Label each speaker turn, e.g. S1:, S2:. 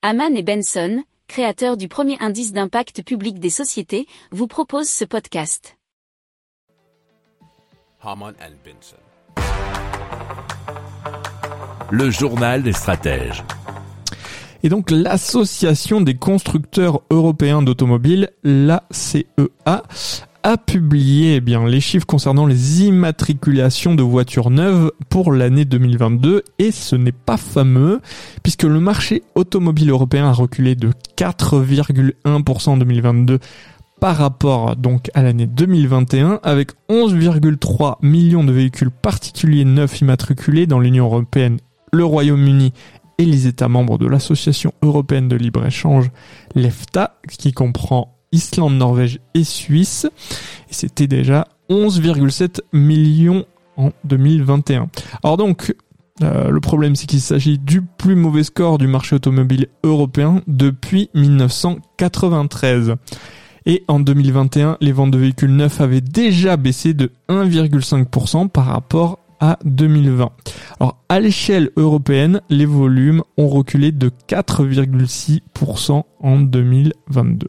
S1: Haman et Benson, créateurs du premier indice d'impact public des sociétés, vous proposent ce podcast.
S2: Haman and Benson.
S3: Le journal des stratèges.
S4: Et donc l'association des constructeurs européens d'automobiles, l'ACEA, a publié eh bien les chiffres concernant les immatriculations de voitures neuves pour l'année 2022 et ce n'est pas fameux puisque le marché automobile européen a reculé de 4,1% en 2022 par rapport donc à l'année 2021 avec 11,3 millions de véhicules particuliers neufs immatriculés dans l'Union européenne, le Royaume-Uni et les États membres de l'Association européenne de libre-échange, l'EFTA, qui comprend Islande, Norvège et Suisse. Et c'était déjà 11,7 millions en 2021. Alors donc, euh, le problème c'est qu'il s'agit du plus mauvais score du marché automobile européen depuis 1993. Et en 2021, les ventes de véhicules neufs avaient déjà baissé de 1,5% par rapport à 2020. Alors à l'échelle européenne, les volumes ont reculé de 4,6% en 2022.